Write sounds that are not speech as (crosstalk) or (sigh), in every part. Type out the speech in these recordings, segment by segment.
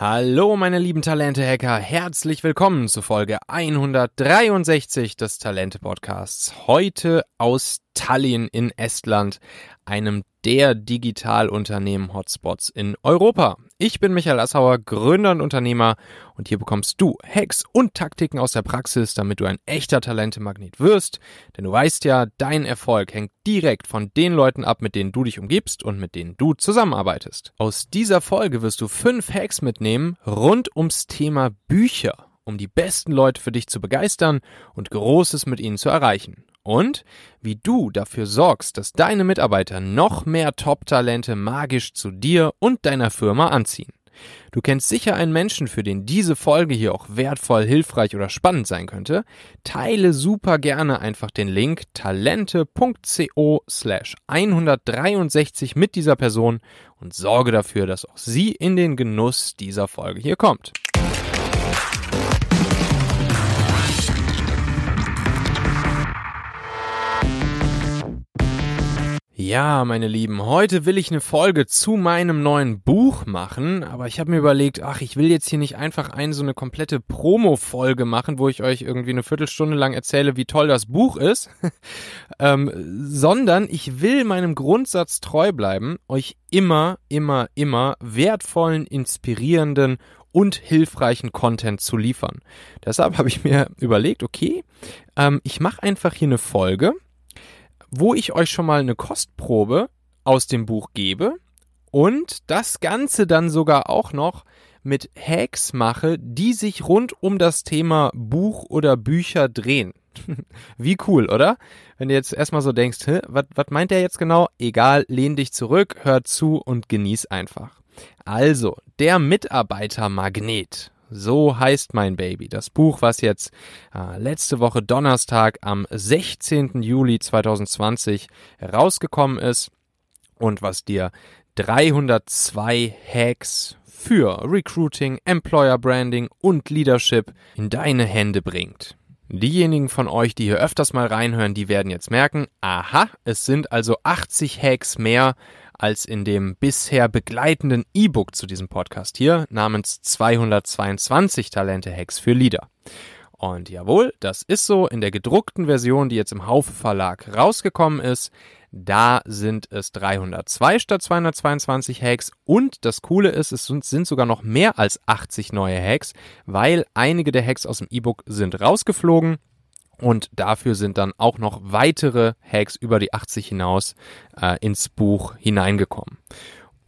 Hallo meine lieben Talente-Hacker, herzlich willkommen zu Folge 163 des Talente-Podcasts. Heute aus Tallinn in Estland, einem der Digitalunternehmen-Hotspots in Europa. Ich bin Michael Assauer, Gründer und Unternehmer und hier bekommst du Hacks und Taktiken aus der Praxis, damit du ein echter Talentemagnet wirst. Denn du weißt ja, dein Erfolg hängt direkt von den Leuten ab, mit denen du dich umgibst und mit denen du zusammenarbeitest. Aus dieser Folge wirst du fünf Hacks mitnehmen rund ums Thema Bücher um die besten Leute für dich zu begeistern und Großes mit ihnen zu erreichen und wie du dafür sorgst, dass deine Mitarbeiter noch mehr Top-Talente magisch zu dir und deiner Firma anziehen. Du kennst sicher einen Menschen, für den diese Folge hier auch wertvoll, hilfreich oder spannend sein könnte. Teile super gerne einfach den Link talente.co slash 163 mit dieser Person und sorge dafür, dass auch sie in den Genuss dieser Folge hier kommt. Ja, meine Lieben, heute will ich eine Folge zu meinem neuen Buch machen, aber ich habe mir überlegt, ach, ich will jetzt hier nicht einfach eine so eine komplette Promo-Folge machen, wo ich euch irgendwie eine Viertelstunde lang erzähle, wie toll das Buch ist, (laughs) ähm, sondern ich will meinem Grundsatz treu bleiben, euch immer, immer, immer wertvollen, inspirierenden und hilfreichen Content zu liefern. Deshalb habe ich mir überlegt, okay, ähm, ich mache einfach hier eine Folge, wo ich euch schon mal eine Kostprobe aus dem Buch gebe und das Ganze dann sogar auch noch mit Hacks mache, die sich rund um das Thema Buch oder Bücher drehen. (laughs) Wie cool, oder? Wenn du jetzt erstmal so denkst, was meint der jetzt genau? Egal, lehn dich zurück, hör zu und genieß einfach. Also, der Mitarbeitermagnet. So heißt mein Baby. Das Buch, was jetzt äh, letzte Woche Donnerstag am 16. Juli 2020 herausgekommen ist und was dir 302 Hacks für Recruiting, Employer Branding und Leadership in deine Hände bringt. Diejenigen von euch, die hier öfters mal reinhören, die werden jetzt merken, aha, es sind also 80 Hacks mehr als in dem bisher begleitenden E-Book zu diesem Podcast hier namens 222 Talente Hacks für Leader. Und jawohl, das ist so. In der gedruckten Version, die jetzt im Haufe Verlag rausgekommen ist, da sind es 302 statt 222 Hacks. Und das Coole ist, es sind sogar noch mehr als 80 neue Hacks, weil einige der Hacks aus dem E-Book sind rausgeflogen. Und dafür sind dann auch noch weitere Hacks über die 80 hinaus äh, ins Buch hineingekommen.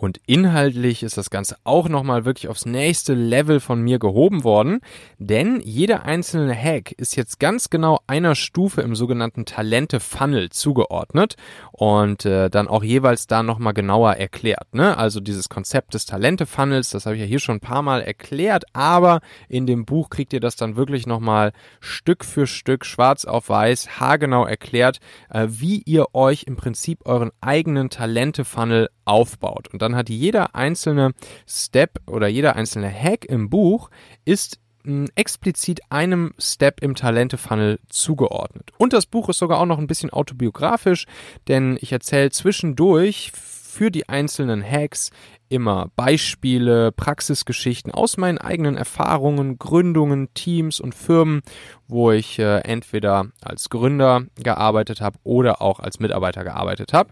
Und inhaltlich ist das Ganze auch nochmal wirklich aufs nächste Level von mir gehoben worden, denn jeder einzelne Hack ist jetzt ganz genau einer Stufe im sogenannten Talente-Funnel zugeordnet und äh, dann auch jeweils da nochmal genauer erklärt. Ne? Also dieses Konzept des Talente-Funnels, das habe ich ja hier schon ein paar Mal erklärt, aber in dem Buch kriegt ihr das dann wirklich nochmal Stück für Stück, schwarz auf weiß, haargenau erklärt, äh, wie ihr euch im Prinzip euren eigenen Talente-Funnel aufbaut. Und dann hat jeder einzelne Step oder jeder einzelne Hack im Buch ist hm, explizit einem Step im Talente-Funnel zugeordnet. Und das Buch ist sogar auch noch ein bisschen autobiografisch, denn ich erzähle zwischendurch für die einzelnen Hacks immer Beispiele, Praxisgeschichten aus meinen eigenen Erfahrungen, Gründungen, Teams und Firmen, wo ich äh, entweder als Gründer gearbeitet habe oder auch als Mitarbeiter gearbeitet habe.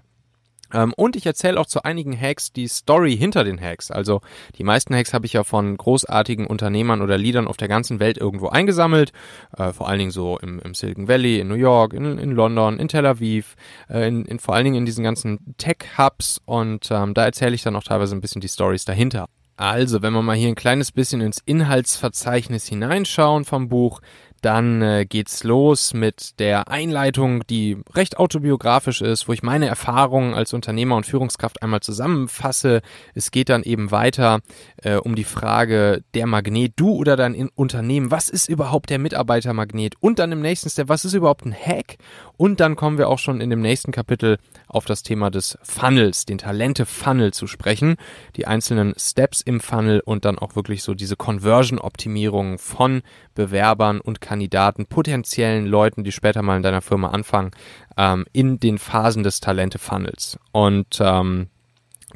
Ähm, und ich erzähle auch zu einigen Hacks die Story hinter den Hacks. Also die meisten Hacks habe ich ja von großartigen Unternehmern oder Leadern auf der ganzen Welt irgendwo eingesammelt. Äh, vor allen Dingen so im, im, Silicon Valley, in New York, in, in London, in Tel Aviv, äh, in, in, vor allen Dingen in diesen ganzen Tech-Hubs. Und ähm, da erzähle ich dann auch teilweise ein bisschen die Stories dahinter. Also, wenn wir mal hier ein kleines bisschen ins Inhaltsverzeichnis hineinschauen vom Buch, dann äh, geht's los mit der Einleitung, die recht autobiografisch ist, wo ich meine Erfahrungen als Unternehmer und Führungskraft einmal zusammenfasse. Es geht dann eben weiter äh, um die Frage der Magnet, du oder dein Unternehmen, was ist überhaupt der Mitarbeitermagnet? Und dann im nächsten Step, was ist überhaupt ein Hack? Und dann kommen wir auch schon in dem nächsten Kapitel auf das Thema des Funnels, den Talente-Funnel zu sprechen, die einzelnen Steps im Funnel und dann auch wirklich so diese Conversion-Optimierung von Bewerbern und Kandidaten, potenziellen Leuten, die später mal in deiner Firma anfangen, ähm, in den Phasen des Talente-Funnels. Und ähm,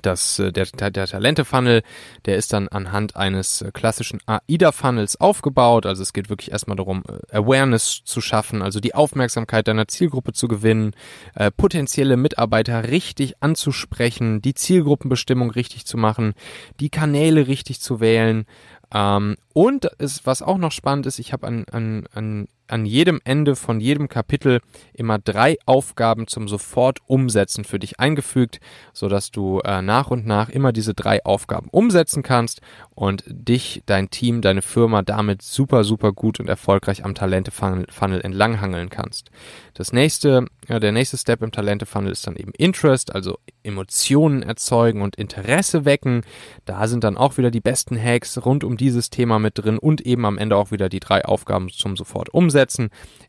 das, äh, der, der Talente-Funnel, der ist dann anhand eines äh, klassischen AIDA-Funnels aufgebaut. Also es geht wirklich erstmal darum, äh, Awareness zu schaffen, also die Aufmerksamkeit deiner Zielgruppe zu gewinnen, äh, potenzielle Mitarbeiter richtig anzusprechen, die Zielgruppenbestimmung richtig zu machen, die Kanäle richtig zu wählen. Ähm, und ist, was auch noch spannend ist, ich habe an, an, an an jedem Ende von jedem Kapitel immer drei Aufgaben zum sofort umsetzen für dich eingefügt, so dass du äh, nach und nach immer diese drei Aufgaben umsetzen kannst und dich, dein Team, deine Firma damit super, super gut und erfolgreich am Talente-Funnel entlanghangeln kannst. Das nächste, ja, der nächste Step im Talente-Funnel ist dann eben Interest, also Emotionen erzeugen und Interesse wecken. Da sind dann auch wieder die besten Hacks rund um dieses Thema mit drin und eben am Ende auch wieder die drei Aufgaben zum sofort umsetzen.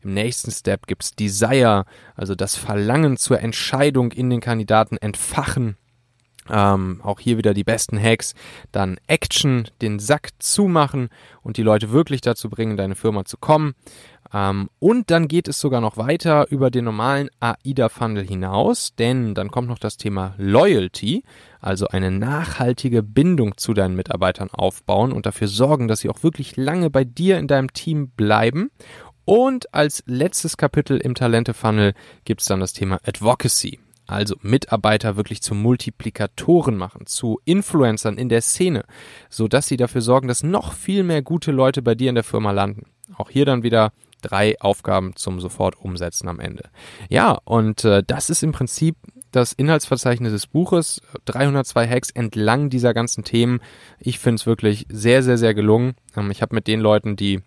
Im nächsten Step gibt's Desire, also das Verlangen zur Entscheidung in den Kandidaten entfachen. Ähm, auch hier wieder die besten Hacks. Dann Action, den Sack zumachen und die Leute wirklich dazu bringen, deine Firma zu kommen. Ähm, und dann geht es sogar noch weiter über den normalen AIDA-Funnel hinaus, denn dann kommt noch das Thema Loyalty, also eine nachhaltige Bindung zu deinen Mitarbeitern aufbauen und dafür sorgen, dass sie auch wirklich lange bei dir in deinem Team bleiben. Und als letztes Kapitel im Talente-Funnel gibt es dann das Thema Advocacy. Also Mitarbeiter wirklich zu Multiplikatoren machen, zu Influencern in der Szene, so dass sie dafür sorgen, dass noch viel mehr gute Leute bei dir in der Firma landen. Auch hier dann wieder drei Aufgaben zum sofort umsetzen am Ende. Ja, und äh, das ist im Prinzip das Inhaltsverzeichnis des Buches. 302 Hacks entlang dieser ganzen Themen. Ich finde es wirklich sehr, sehr, sehr gelungen. Ähm, ich habe mit den Leuten, die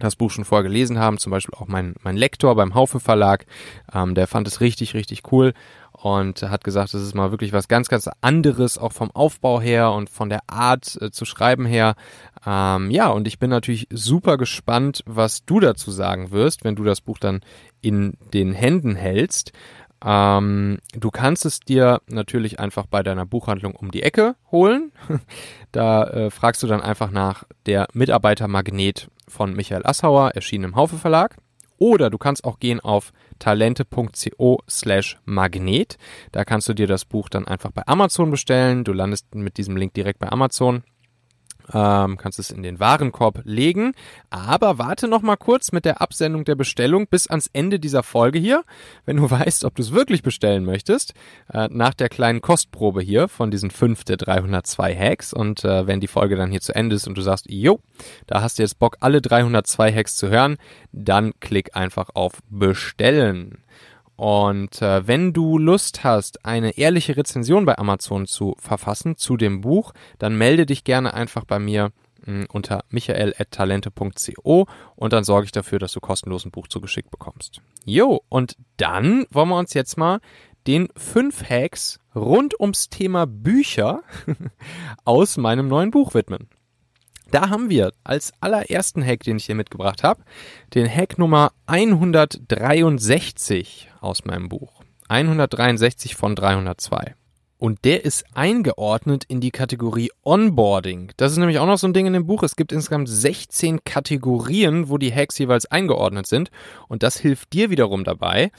das Buch schon vorher gelesen haben, zum Beispiel auch mein, mein Lektor beim Haufe Verlag, ähm, der fand es richtig, richtig cool und hat gesagt, das ist mal wirklich was ganz, ganz anderes, auch vom Aufbau her und von der Art äh, zu schreiben her. Ähm, ja, und ich bin natürlich super gespannt, was du dazu sagen wirst, wenn du das Buch dann in den Händen hältst. Ähm, du kannst es dir natürlich einfach bei deiner Buchhandlung um die Ecke holen. (laughs) da äh, fragst du dann einfach nach der Mitarbeitermagnet von Michael Assauer, erschienen im Haufe Verlag. Oder du kannst auch gehen auf talente.co slash magnet. Da kannst du dir das Buch dann einfach bei Amazon bestellen. Du landest mit diesem Link direkt bei Amazon ähm, kannst es in den Warenkorb legen. Aber warte noch mal kurz mit der Absendung der Bestellung bis ans Ende dieser Folge hier, wenn du (laughs) weißt, ob du es wirklich bestellen möchtest, äh, nach der kleinen Kostprobe hier von diesen fünf der 302 Hacks. Und äh, wenn die Folge dann hier zu Ende ist und du sagst, jo, da hast du jetzt Bock, alle 302 Hacks zu hören, dann klick einfach auf Bestellen. Und äh, wenn du Lust hast, eine ehrliche Rezension bei Amazon zu verfassen zu dem Buch, dann melde dich gerne einfach bei mir mh, hm, unter michael.talente.co und dann sorge ich dafür, dass du kostenlos ein Buch zugeschickt bekommst. Jo, und dann wollen wir uns jetzt mal den fünf Hacks rund ums Thema Bücher (laughs) aus meinem neuen Buch widmen. Da haben wir als allerersten Hack, den ich hier mitgebracht habe, den Hack Nummer 163 aus meinem Buch. 163 von 302. Und der ist eingeordnet in die Kategorie Onboarding. Das ist nämlich auch noch so ein Ding in dem Buch. Es gibt insgesamt 16 Kategorien, wo die Hacks jeweils eingeordnet sind. Und das hilft dir wiederum dabei,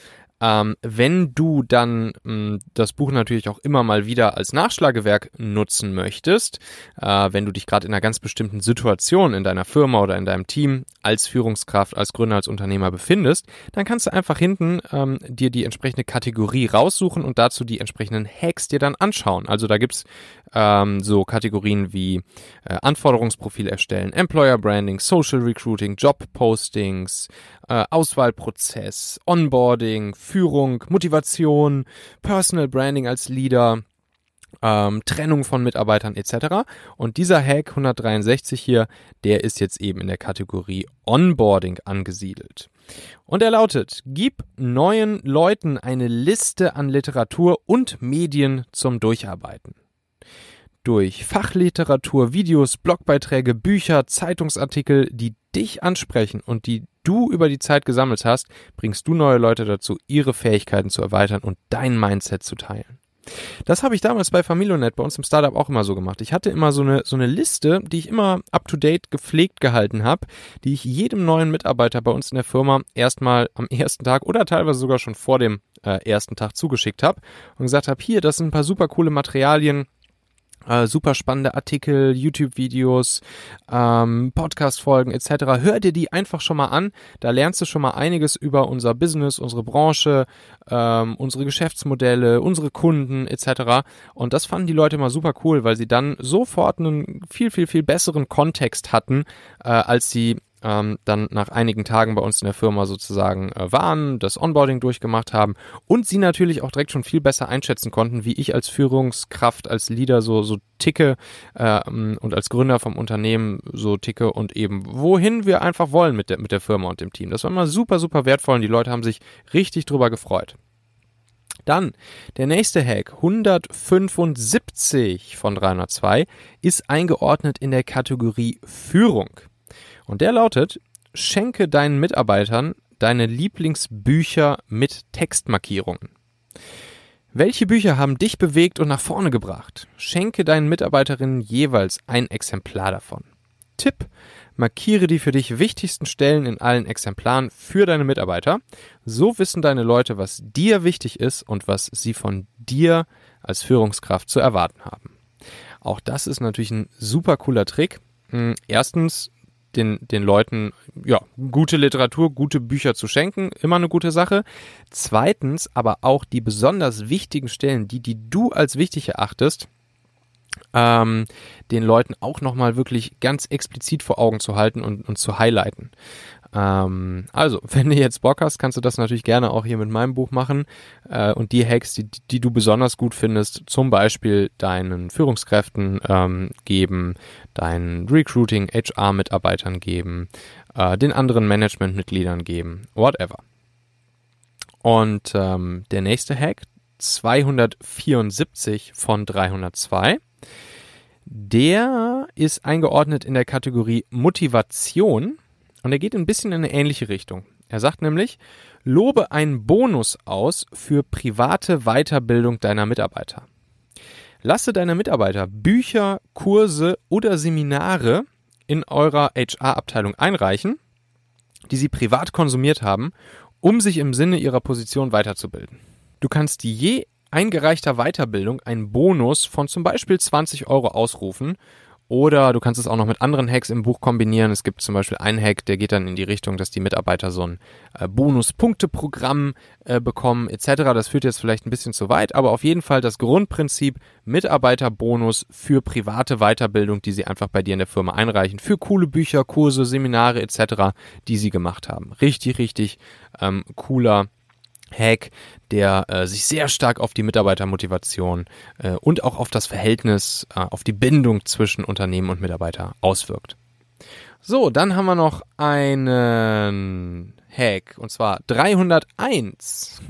ähm, wenn du dann mh, hm, das Buch natürlich auch immer mal wieder als Nachschlagewerk nutzen möchtest, äh, wenn du dich gerade in einer ganz bestimmten Situation in deiner Firma oder in deinem Team als Führungskraft, als Gründer, als Unternehmer befindest, dann kannst du einfach hinten ähm, dir die entsprechende Kategorie raussuchen und dazu die entsprechenden Hacks dir dann anschauen. Also da gibt's ähm, so Kategorien wie äh, Anforderungsprofil erstellen, Employer Branding, Social Recruiting, Job Postings, äh, Auswahlprozess, Onboarding, Führung, Motivation, Personal Branding als Leader, ähm, Trennung von Mitarbeitern etc. Und dieser Hack 163 hier, der ist jetzt eben in der Kategorie Onboarding angesiedelt. Und er lautet, gib neuen Leuten eine Liste an Literatur und Medien zum Durcharbeiten. Durch Fachliteratur, Videos, Blogbeiträge, Bücher, Zeitungsartikel, die dich ansprechen und die du über die Zeit gesammelt hast, bringst du neue Leute dazu, ihre Fähigkeiten zu erweitern und dein Mindset zu teilen. Das habe ich damals bei Familionet bei uns im Startup auch immer so gemacht. Ich hatte immer so eine, so eine Liste, die ich immer up to date gepflegt gehalten habe, die ich jedem neuen Mitarbeiter bei uns in der Firma erstmal am ersten Tag oder teilweise sogar schon vor dem äh, ersten Tag zugeschickt habe und gesagt habe, hier, das sind ein paar super coole Materialien, äh, super spannende Artikel, YouTube-Videos, ähm, Podcast-Folgen etc. Hör dir die einfach schon mal an. Da lernst du schon mal einiges über unser Business, unsere Branche, ähm, unsere Geschäftsmodelle, unsere Kunden etc. Und das fanden die Leute mal super cool, weil sie dann sofort einen viel, viel, viel besseren Kontext hatten, äh, als sie ähm, dann nach einigen Tagen bei uns in der Firma sozusagen äh, waren, das Onboarding durchgemacht haben und sie natürlich auch direkt schon viel besser einschätzen konnten, wie ich als Führungskraft, als Leader so, so ticke äh, und als Gründer vom Unternehmen so ticke und eben wohin wir einfach wollen mit der, mit der Firma und dem Team. Das war immer super, super wertvoll und die Leute haben sich richtig drüber gefreut. Dann der nächste Hack, 175 von 302, ist eingeordnet in der Kategorie Führung. Und der lautet, schenke deinen Mitarbeitern deine Lieblingsbücher mit Textmarkierungen. Welche Bücher haben dich bewegt und nach vorne gebracht? Schenke deinen Mitarbeiterinnen jeweils ein Exemplar davon. Tipp, markiere die für dich wichtigsten Stellen in allen Exemplaren für deine Mitarbeiter. So wissen deine Leute, was dir wichtig ist und was sie von dir als Führungskraft zu erwarten haben. Auch das ist natürlich ein super cooler Trick. Hm, erstens den, den Leuten ja, gute Literatur, gute Bücher zu schenken, immer eine gute Sache. Zweitens aber auch die besonders wichtigen Stellen, die, die du als wichtig erachtest, ähm, den Leuten auch nochmal wirklich ganz explizit vor Augen zu halten und, und zu highlighten. Ähm, also, (laughs) wenn du jetzt Bock hast, kannst du das natürlich gerne auch hier mit meinem Buch machen. Äh, und die Hacks, die, die du besonders gut findest, zum Beispiel deinen Führungskräften ähm, geben, deinen Recruiting, HR-Mitarbeitern geben, äh, den anderen Managementmitgliedern geben, whatever. Und ähm, der nächste Hack, 274 von 302, der ist eingeordnet in der Kategorie Motivation und er geht ein bisschen in eine ähnliche Richtung. Er sagt nämlich, lobe einen Bonus aus für private Weiterbildung deiner Mitarbeiter. Lasse deine Mitarbeiter Bücher, Kurse oder Seminare in eurer HR-Abteilung einreichen, die sie privat konsumiert haben, um sich im Sinne ihrer Position weiterzubilden. Du kannst je eingereichter Weiterbildung einen Bonus von zum Beispiel 20 Euro ausrufen oder du kannst es auch noch mit anderen Hacks im Buch kombinieren. Es gibt zum Beispiel einen Hack, der geht dann in die Richtung, dass die Mitarbeiter so ein äh, Bonuspunkteprogramm äh, bekommen etc. Das führt jetzt vielleicht ein bisschen zu weit, aber auf jeden Fall das Grundprinzip Mitarbeiterbonus für private Weiterbildung, die sie einfach bei dir in der Firma einreichen, für coole Bücher, Kurse, Seminare etc., die sie gemacht haben. Richtig, richtig ähm, cooler Hack, der äh, sich sehr stark auf die Mitarbeitermotivation äh, und auch auf das Verhältnis, äh, auf die Bindung zwischen Unternehmen und Mitarbeiter auswirkt. So, dann haben wir noch einen Hack und zwar 301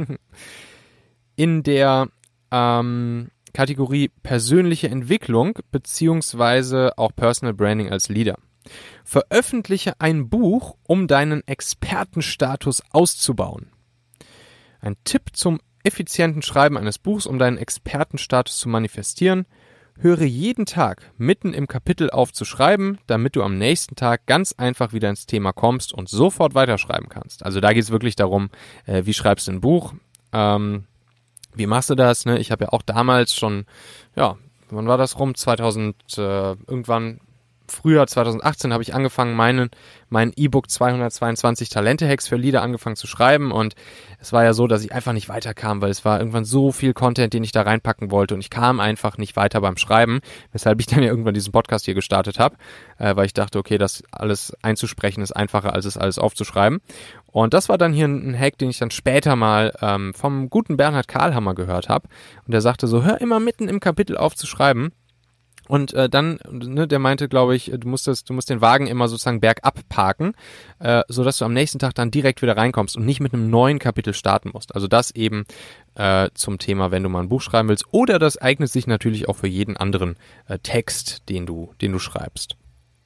(laughs) in der ähm, Kategorie persönliche Entwicklung beziehungsweise auch Personal Branding als Leader. Veröffentliche ein Buch, um deinen Expertenstatus auszubauen. Ein Tipp zum effizienten Schreiben eines Buchs, um deinen Expertenstatus zu manifestieren. Höre jeden Tag mitten im Kapitel auf zu schreiben, damit du am nächsten Tag ganz einfach wieder ins Thema kommst und sofort weiterschreiben kannst. Also da geht es wirklich darum, äh, wie schreibst du ein Buch, ähm, wie machst du das? Ne? Ich habe ja auch damals schon, ja, wann war das rum? 2000 äh, irgendwann Frühjahr 2018 habe ich angefangen, meinen mein E-Book 222 Talente-Hacks für Lieder angefangen zu schreiben. Und es war ja so, dass ich einfach nicht weiterkam, weil es war irgendwann so viel Content, den ich da reinpacken wollte. Und ich kam einfach nicht weiter beim Schreiben, weshalb ich (laughs) dann ja irgendwann diesen Podcast hier gestartet habe, äh, weil ich dachte, okay, das alles einzusprechen ist einfacher, als es alles aufzuschreiben. Und das war dann hier ein Hack, den ich dann später mal ähm, vom guten Bernhard Karlhammer gehört habe. Und der sagte so, hör immer mitten im Kapitel auf zu schreiben und äh, dann, ne, der meinte, glaube ich, du musst das, du musst den Wagen immer sozusagen bergab parken, äh, so dass du am nächsten Tag dann direkt wieder reinkommst und nicht mit einem neuen Kapitel starten musst. Also das eben äh, zum Thema, wenn du mal ein Buch schreiben willst. Oder das eignet sich natürlich auch für jeden anderen äh, Text, den du, den du schreibst.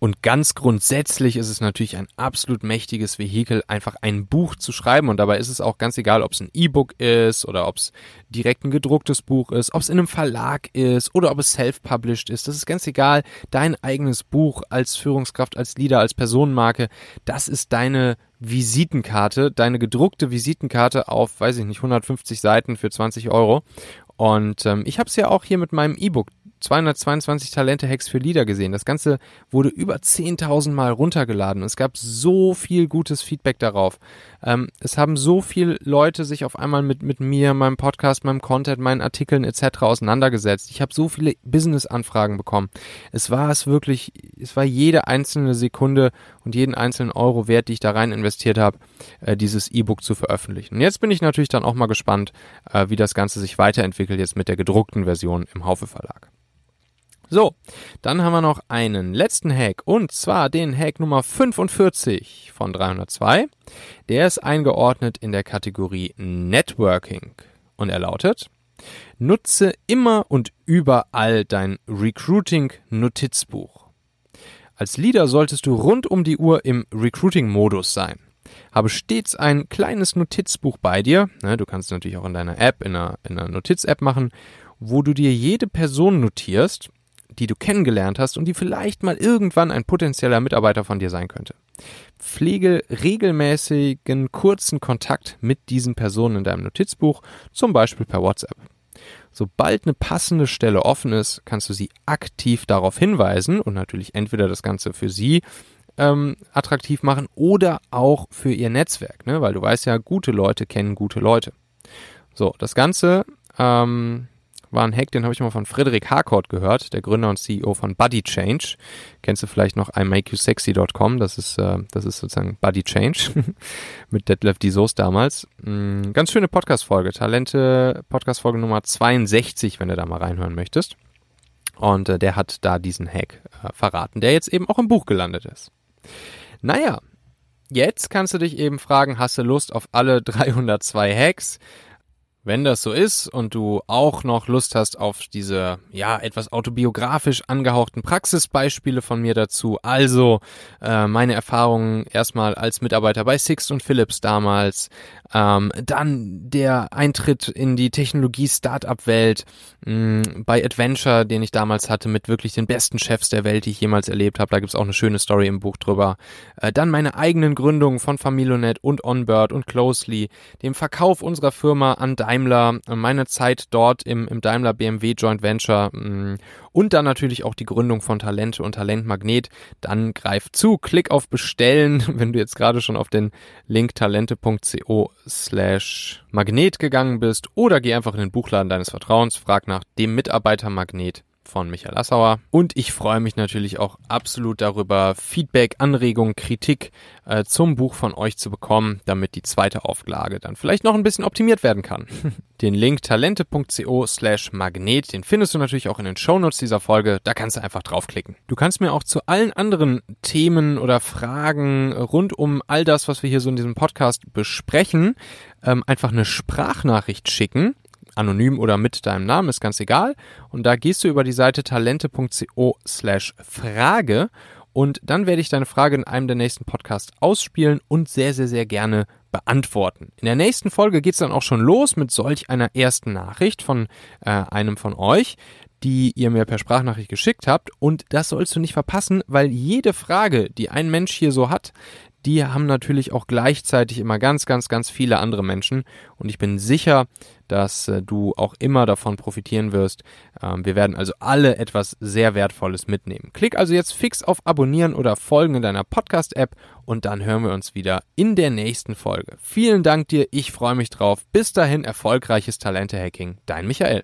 Und ganz grundsätzlich ist es natürlich ein absolut mächtiges Vehikel, einfach ein Buch zu schreiben. Und dabei ist es auch ganz egal, ob es ein E-Book ist oder ob es direkt ein gedrucktes Buch ist, ob es in einem Verlag ist oder ob es self-published ist. Das ist ganz egal. Dein eigenes Buch als Führungskraft, als Leader, als Personenmarke, das ist deine Visitenkarte, deine gedruckte Visitenkarte auf, weiß ich nicht, 150 Seiten für 20 Euro. Und ähm, ich habe es ja auch hier mit meinem E-Book 222 Talente-Hacks für Lieder gesehen. Das Ganze wurde über 10.000 Mal runtergeladen. Es gab so viel gutes Feedback darauf. Ähm, es haben so viele Leute sich auf einmal mit, mit mir, meinem Podcast, meinem Content, meinen Artikeln etc. auseinandergesetzt. Ich habe so viele Business-Anfragen bekommen. Es war es wirklich, es war jede einzelne Sekunde und jeden einzelnen Euro wert, die ich da rein investiert habe, äh, dieses E-Book zu veröffentlichen. Und jetzt bin ich natürlich dann auch mal gespannt, äh, wie das Ganze sich weiterentwickelt jetzt mit der gedruckten Version im Haufe Verlag. So, dann haben wir noch einen letzten Hack und zwar den Hack Nummer 45 von 302. Der ist eingeordnet in der Kategorie Networking und er lautet, nutze immer und überall dein Recruiting-Notizbuch. Als Leader solltest du rund um die Uhr im Recruiting-Modus sein. Habe stets ein kleines Notizbuch bei dir. Ne, du kannst natürlich auch in deiner App, in einer, in einer Notiz-App machen, wo du dir jede Person notierst die du kennengelernt hast und die vielleicht mal irgendwann ein potenzieller Mitarbeiter von dir sein könnte. Pflege regelmäßigen kurzen Kontakt mit diesen Personen in deinem Notizbuch, zum Beispiel per WhatsApp. Sobald eine passende Stelle offen ist, kannst du sie aktiv darauf hinweisen und natürlich entweder das Ganze für sie ähm, attraktiv machen oder auch für ihr Netzwerk, ne? weil du weißt ja, gute Leute kennen gute Leute. So, das Ganze ähm, war ein Hack, den habe ich mal von Frederik Harcourt gehört, der Gründer und CEO von Body Change. Kennst du vielleicht noch imakeyousexy.com, das ist, äh, das ist sozusagen Body Change (laughs) mit Detlef Soos damals. Mhm, ganz schöne Podcast-Folge, Talente, Podcast-Folge Nummer 62, wenn du da mal reinhören möchtest. Und äh, der hat da diesen Hack äh, verraten, der jetzt eben auch im Buch gelandet ist. Naja, jetzt kannst du dich eben fragen, hast du Lust auf alle 302 Hacks? Wenn das so ist und du auch noch Lust hast auf diese, ja, etwas autobiografisch angehauchten Praxisbeispiele von mir dazu, also äh, meine Erfahrungen erstmal als Mitarbeiter bei Sixt und Philips damals, ähm, dann der Eintritt in die Technologie-Startup-Welt bei Adventure, den ich damals hatte, mit wirklich den besten Chefs der Welt, die ich jemals erlebt habe. Da gibt's auch eine schöne Story im Buch drüber. Äh, dann meine eigenen Gründungen von Familonet und Onbird und Closely, dem Verkauf unserer Firma an Daimler, äh, meine Zeit dort im, im Daimler BMW Joint Venture mh, und dann natürlich auch die Gründung von Talente und Talentmagnet. Dann greif zu, klick auf Bestellen, (laughs) wenn du jetzt gerade schon auf den Link talente.co slash Magnet gegangen bist oder geh einfach in den Buchladen deines Vertrauens, frag nach dem Mitarbeitermagnet von Michael Assauer. Und ich freue mich natürlich auch absolut darüber, Feedback, Anregungen, Kritik äh, zum Buch von euch zu bekommen, damit die zweite Auflage dann vielleicht noch ein bisschen optimiert werden kann. (laughs) Den Link talente.co slash magnet, den findest du natürlich auch in den Shownotes dieser Folge. Da kannst du einfach draufklicken. Du kannst mir auch zu allen anderen Themen oder Fragen rund um all das, was wir hier so in diesem Podcast besprechen, ähm, einfach eine Sprachnachricht schicken anonym oder mit deinem Namen, ist ganz egal. Und da gehst du über die Seite talente.co slash Frage und dann werde ich deine Frage in einem der nächsten Podcasts ausspielen und sehr, sehr, sehr gerne beantworten. In der nächsten Folge geht es dann auch schon los mit solch einer ersten Nachricht von äh, einem von euch, die ihr mir per Sprachnachricht geschickt habt. Und das sollst du nicht verpassen, weil jede Frage, die ein Mensch hier so hat, die haben natürlich auch gleichzeitig immer ganz, ganz, ganz viele andere Menschen. Und ich bin sicher, dass äh, du auch immer davon profitieren wirst. Ähm, wir werden also alle etwas sehr Wertvolles mitnehmen. Klick also jetzt fix auf Abonnieren oder Folgen in deiner Podcast-App und dann hören wir uns wieder in der nächsten Folge. Vielen Dank dir, ich freue mich drauf. Bis dahin erfolgreiches Talente-Hacking. Dein Michael.